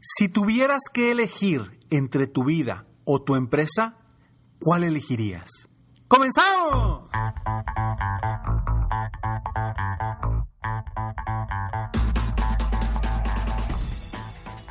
Si tuvieras que elegir entre tu vida o tu empresa, ¿cuál elegirías? ¡Comenzamos!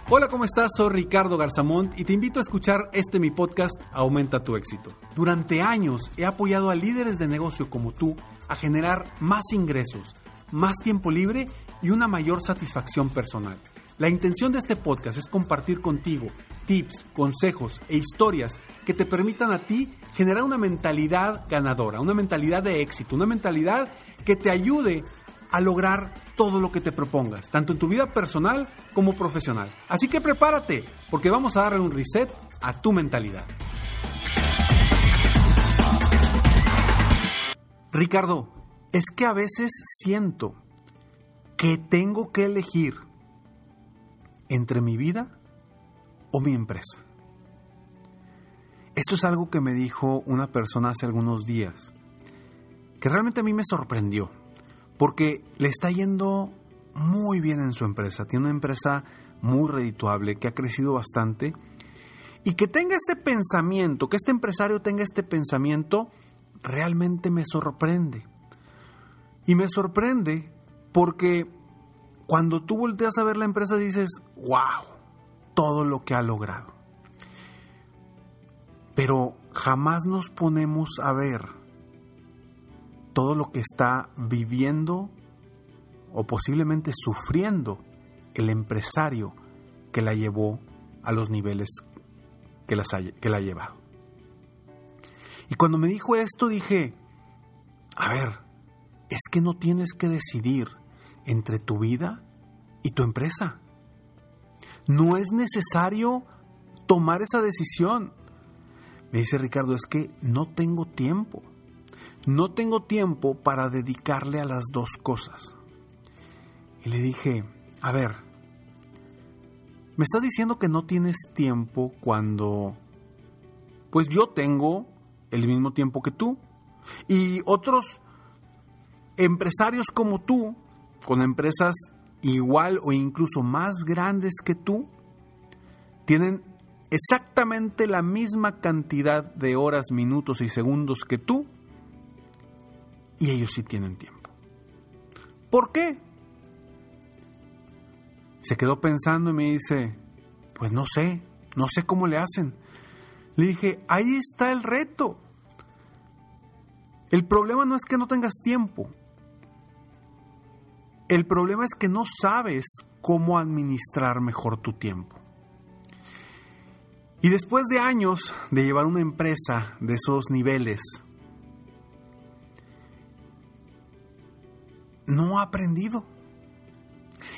Hola, ¿cómo estás? Soy Ricardo Garzamont y te invito a escuchar este mi podcast Aumenta tu éxito. Durante años he apoyado a líderes de negocio como tú a generar más ingresos, más tiempo libre y una mayor satisfacción personal. La intención de este podcast es compartir contigo tips, consejos e historias que te permitan a ti generar una mentalidad ganadora, una mentalidad de éxito, una mentalidad que te ayude a lograr todo lo que te propongas, tanto en tu vida personal como profesional. Así que prepárate, porque vamos a darle un reset a tu mentalidad. Ricardo, es que a veces siento que tengo que elegir entre mi vida o mi empresa. Esto es algo que me dijo una persona hace algunos días, que realmente a mí me sorprendió, porque le está yendo muy bien en su empresa, tiene una empresa muy redituable, que ha crecido bastante, y que tenga este pensamiento, que este empresario tenga este pensamiento, realmente me sorprende. Y me sorprende porque cuando tú volteas a ver la empresa dices, wow, todo lo que ha logrado. Pero jamás nos ponemos a ver todo lo que está viviendo o posiblemente sufriendo el empresario que la llevó a los niveles que, que la ha llevado. Y cuando me dijo esto dije, a ver, es que no tienes que decidir entre tu vida y tu empresa. No es necesario tomar esa decisión. Me dice Ricardo, es que no tengo tiempo. No tengo tiempo para dedicarle a las dos cosas. Y le dije, a ver, me estás diciendo que no tienes tiempo cuando, pues yo tengo el mismo tiempo que tú. Y otros empresarios como tú con empresas igual o incluso más grandes que tú, tienen exactamente la misma cantidad de horas, minutos y segundos que tú, y ellos sí tienen tiempo. ¿Por qué? Se quedó pensando y me dice, pues no sé, no sé cómo le hacen. Le dije, ahí está el reto. El problema no es que no tengas tiempo, el problema es que no sabes cómo administrar mejor tu tiempo. Y después de años de llevar una empresa de esos niveles, no ha aprendido.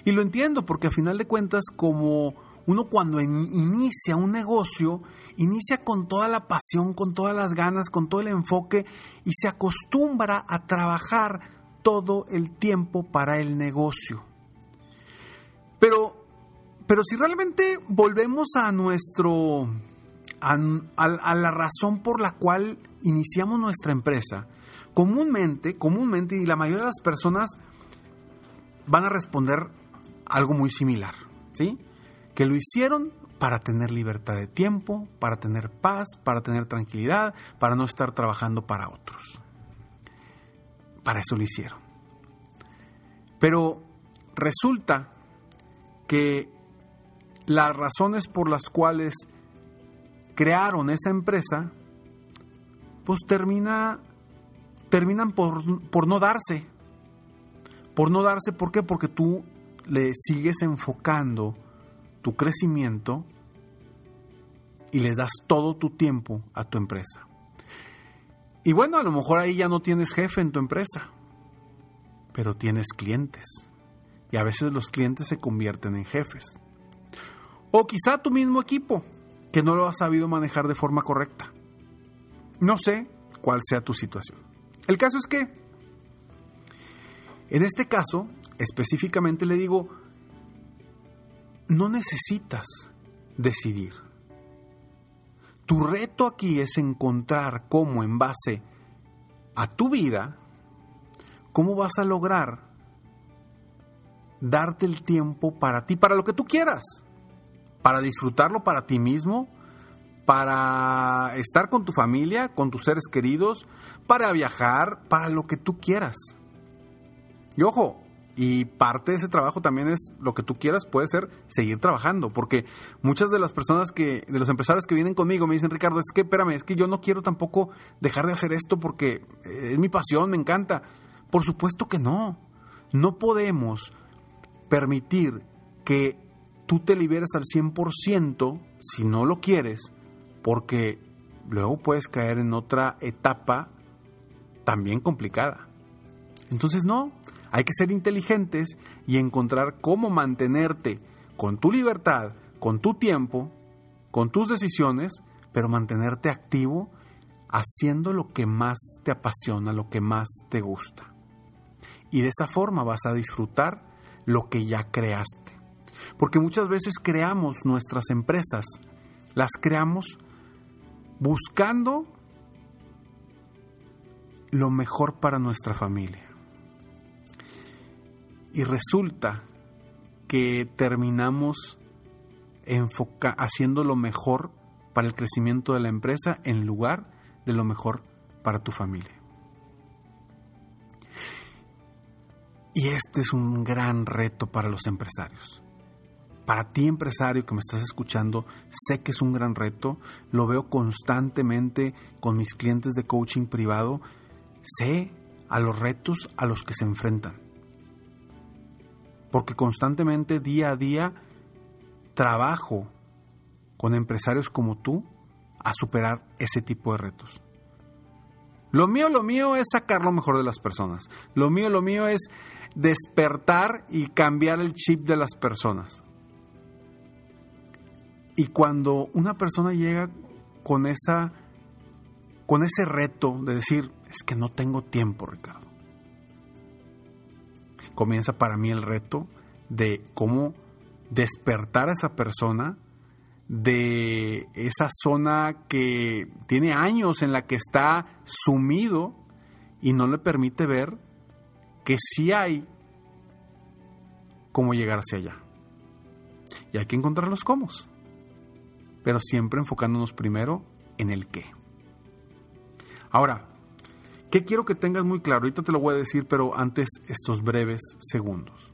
Y lo entiendo porque a final de cuentas, como uno cuando inicia un negocio, inicia con toda la pasión, con todas las ganas, con todo el enfoque y se acostumbra a trabajar todo el tiempo para el negocio. Pero, pero si realmente volvemos a nuestro, a, la razón por la cual iniciamos nuestra empresa, comúnmente, comúnmente, y la mayoría de las personas van a responder algo muy similar, ¿sí? Que lo hicieron para tener libertad de tiempo, para tener paz, para tener tranquilidad, para no estar trabajando para otros. Para eso lo hicieron. Pero resulta que las razones por las cuales crearon esa empresa, pues termina, terminan por, por no darse. Por no darse, ¿por qué? Porque tú le sigues enfocando tu crecimiento y le das todo tu tiempo a tu empresa. Y bueno, a lo mejor ahí ya no tienes jefe en tu empresa, pero tienes clientes. Y a veces los clientes se convierten en jefes. O quizá tu mismo equipo, que no lo has sabido manejar de forma correcta. No sé cuál sea tu situación. El caso es que, en este caso, específicamente le digo, no necesitas decidir. Tu reto aquí es encontrar cómo en base a tu vida, cómo vas a lograr darte el tiempo para ti, para lo que tú quieras, para disfrutarlo para ti mismo, para estar con tu familia, con tus seres queridos, para viajar, para lo que tú quieras. Y ojo, y parte de ese trabajo también es lo que tú quieras, puede ser seguir trabajando, porque muchas de las personas que, de los empresarios que vienen conmigo me dicen, Ricardo, es que espérame, es que yo no quiero tampoco dejar de hacer esto porque eh, es mi pasión, me encanta. Por supuesto que no. No podemos permitir que tú te liberes al 100% si no lo quieres, porque luego puedes caer en otra etapa también complicada. Entonces no, hay que ser inteligentes y encontrar cómo mantenerte con tu libertad, con tu tiempo, con tus decisiones, pero mantenerte activo haciendo lo que más te apasiona, lo que más te gusta. Y de esa forma vas a disfrutar lo que ya creaste. Porque muchas veces creamos nuestras empresas, las creamos buscando lo mejor para nuestra familia. Y resulta que terminamos haciendo lo mejor para el crecimiento de la empresa en lugar de lo mejor para tu familia. Y este es un gran reto para los empresarios. Para ti empresario que me estás escuchando, sé que es un gran reto, lo veo constantemente con mis clientes de coaching privado, sé a los retos a los que se enfrentan porque constantemente, día a día, trabajo con empresarios como tú a superar ese tipo de retos. Lo mío, lo mío es sacar lo mejor de las personas. Lo mío, lo mío es despertar y cambiar el chip de las personas. Y cuando una persona llega con esa con ese reto de decir, es que no tengo tiempo, Ricardo comienza para mí el reto de cómo despertar a esa persona de esa zona que tiene años en la que está sumido y no le permite ver que sí hay cómo llegar hacia allá. Y hay que encontrar los cómo, pero siempre enfocándonos primero en el qué. Ahora, ¿Qué quiero que tengas muy claro? Ahorita te lo voy a decir, pero antes estos breves segundos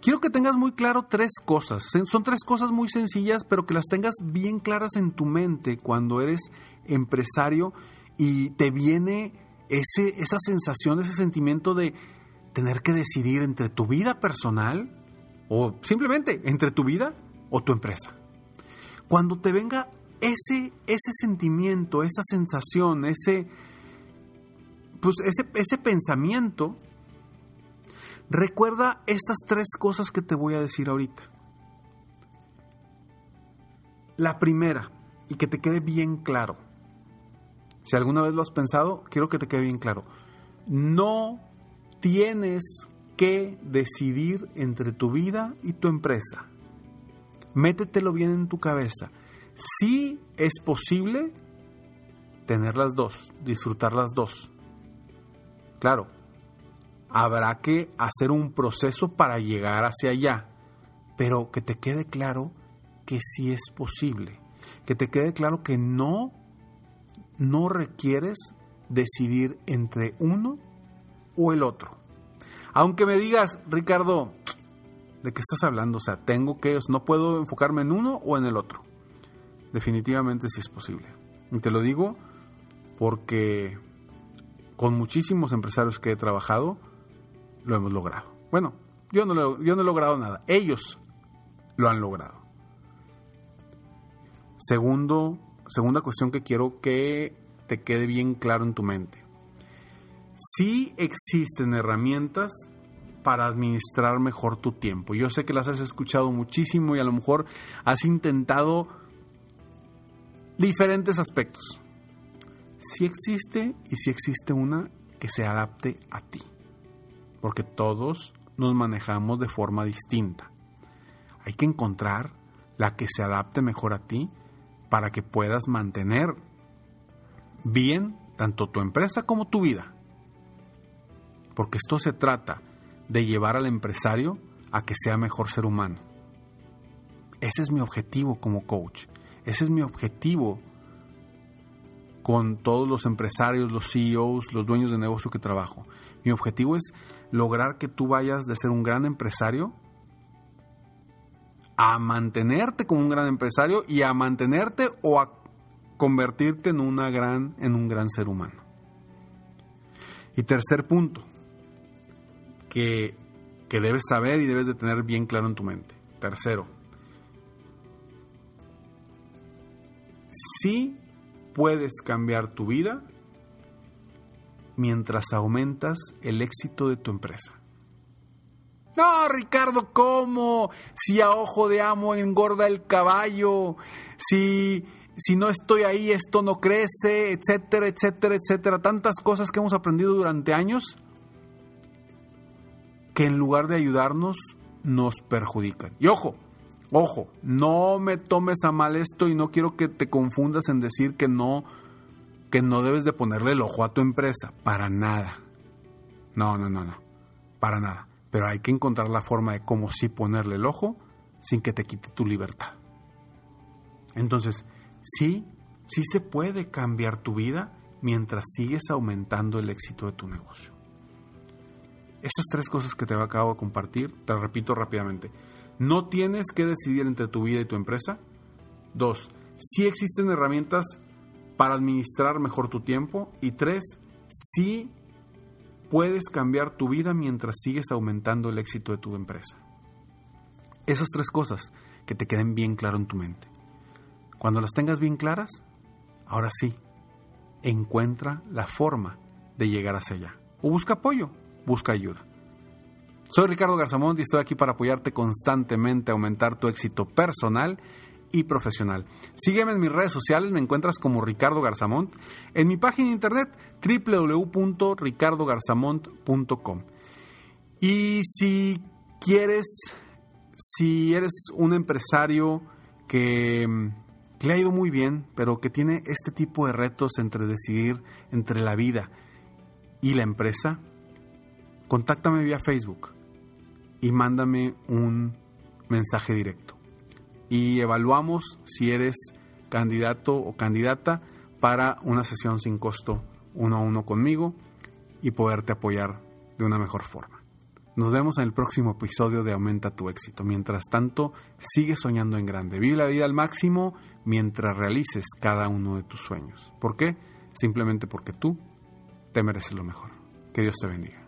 Quiero que tengas muy claro tres cosas. Son tres cosas muy sencillas, pero que las tengas bien claras en tu mente cuando eres empresario y te viene ese, esa sensación, ese sentimiento de tener que decidir entre tu vida personal o simplemente entre tu vida o tu empresa. Cuando te venga ese, ese sentimiento, esa sensación, ese, pues ese, ese pensamiento, recuerda estas tres cosas que te voy a decir ahorita. La primera, y que te quede bien claro, si alguna vez lo has pensado, quiero que te quede bien claro, no tienes que decidir entre tu vida y tu empresa. Métetelo bien en tu cabeza. Sí es posible tener las dos, disfrutar las dos. Claro, habrá que hacer un proceso para llegar hacia allá, pero que te quede claro que sí es posible, que te quede claro que no no requieres decidir entre uno o el otro. Aunque me digas, Ricardo, ¿de qué estás hablando? O sea, tengo que, no puedo enfocarme en uno o en el otro. Definitivamente sí es posible. Y te lo digo porque con muchísimos empresarios que he trabajado, lo hemos logrado. Bueno, yo no, lo, yo no he logrado nada. Ellos lo han logrado. Segundo, segunda cuestión que quiero que te quede bien claro en tu mente sí existen herramientas para administrar mejor tu tiempo. Yo sé que las has escuchado muchísimo y a lo mejor has intentado diferentes aspectos. Sí existe y sí existe una que se adapte a ti, porque todos nos manejamos de forma distinta. Hay que encontrar la que se adapte mejor a ti para que puedas mantener bien tanto tu empresa como tu vida porque esto se trata de llevar al empresario a que sea mejor ser humano. Ese es mi objetivo como coach. Ese es mi objetivo con todos los empresarios, los CEOs, los dueños de negocio que trabajo. Mi objetivo es lograr que tú vayas de ser un gran empresario a mantenerte como un gran empresario y a mantenerte o a convertirte en una gran en un gran ser humano. Y tercer punto, que, debes saber y debes de tener bien claro en tu mente. Tercero, sí puedes cambiar tu vida mientras aumentas el éxito de tu empresa. No, Ricardo, ¿cómo? Si a ojo de amo engorda el caballo, si, si no estoy ahí esto no crece, etcétera, etcétera, etcétera. Tantas cosas que hemos aprendido durante años que en lugar de ayudarnos nos perjudican. Y ojo, ojo, no me tomes a mal esto y no quiero que te confundas en decir que no que no debes de ponerle el ojo a tu empresa, para nada. No, no, no, no. Para nada. Pero hay que encontrar la forma de cómo sí ponerle el ojo sin que te quite tu libertad. Entonces, sí, sí se puede cambiar tu vida mientras sigues aumentando el éxito de tu negocio. Estas tres cosas que te acabo de compartir, te repito rápidamente. No tienes que decidir entre tu vida y tu empresa. Dos, sí existen herramientas para administrar mejor tu tiempo. Y tres, sí puedes cambiar tu vida mientras sigues aumentando el éxito de tu empresa. Esas tres cosas que te queden bien claro en tu mente. Cuando las tengas bien claras, ahora sí, encuentra la forma de llegar hacia allá. O busca apoyo, busca ayuda. Soy Ricardo Garzamont y estoy aquí para apoyarte constantemente a aumentar tu éxito personal y profesional. Sígueme en mis redes sociales, me encuentras como Ricardo Garzamont, en mi página de internet www.ricardogarzamont.com. Y si quieres, si eres un empresario que, que le ha ido muy bien, pero que tiene este tipo de retos entre decidir entre la vida y la empresa, contáctame vía Facebook y mándame un mensaje directo y evaluamos si eres candidato o candidata para una sesión sin costo uno a uno conmigo y poderte apoyar de una mejor forma. Nos vemos en el próximo episodio de Aumenta tu éxito. Mientras tanto, sigue soñando en grande. Vive la vida al máximo mientras realices cada uno de tus sueños. ¿Por qué? Simplemente porque tú te mereces lo mejor. Que Dios te bendiga.